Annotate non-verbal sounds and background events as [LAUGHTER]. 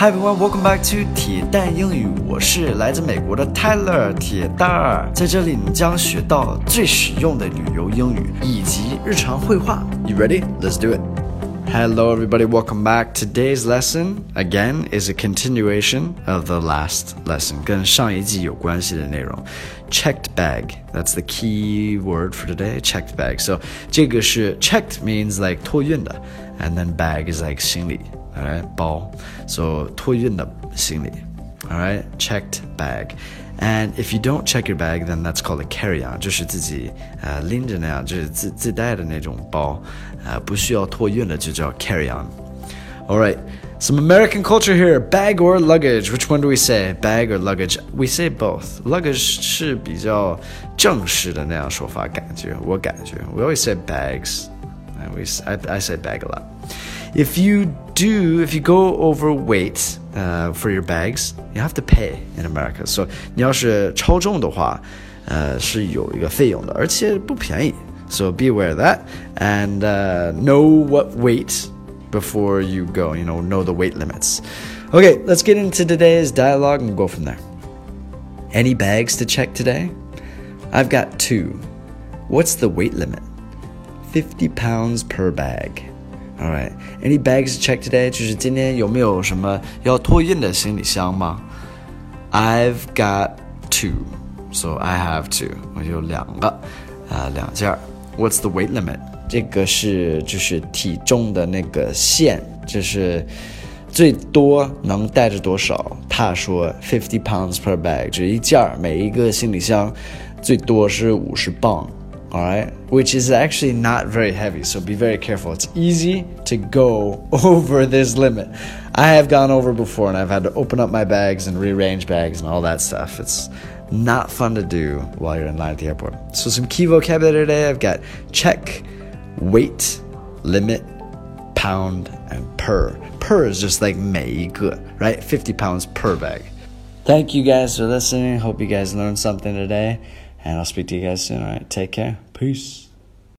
Hi everyone, welcome back to 铁蛋英语。我是来自美国的 Tyler 铁蛋儿，在这里你将学到最实用的旅游英语以及日常会话。You ready? Let's do it. Hello everybody, welcome back. Today's lesson again is a continuation of the last lesson，跟上一季有关系的内容。Checked bag, that's the key word for today. Checked bag. So 这个是 checked means like 托运的，and then bag is like 行李。alright 包，so 托运的行李 ，alright checked bag。And if you don't check your bag, then that's called a carry-on，就是自己呃拎着那样，就是自自带的那种包，呃不需要托运的就叫 carry-on。Alright, some American culture here. Bag or luggage? Which one do we say? Bag or luggage? We say both. Luggage 是比较正式的那样说法，感觉我感觉 we always say bags. And we I I say bag a lot. If you do, if you go overweight uh, for your bags, you have to pay in America. So 你要是超重的话，呃，是有一个费用的，而且不便宜。So be aware of that and uh, know what weight before you go. You know, know the weight limits. Okay, let's get into today's dialogue and go from there. Any bags to check today? I've got two. What's the weight limit? 50 pounds per bag. All right. Any bags check today? 就是今天有没有什么要托运的行李箱吗？I've got two, so I have two. 我有两个，啊、两件。What's the weight limit? 这个是就是体重的那个线，就是最多能带着多少？他说 fifty pounds per bag，就一件儿，每一个行李箱最多是五十磅。all right, which is actually not very heavy. So be very careful. It's easy to go [LAUGHS] over this limit. I have gone over before and I've had to open up my bags and rearrange bags and all that stuff. It's not fun to do while you're in line at the airport. So, some key vocabulary today I've got check, weight, limit, pound, and per. Per is just like 每一个, right? 50 pounds per bag. Thank you guys for listening. Hope you guys learned something today. And I'll speak to you guys soon. All right. Take care. Peace.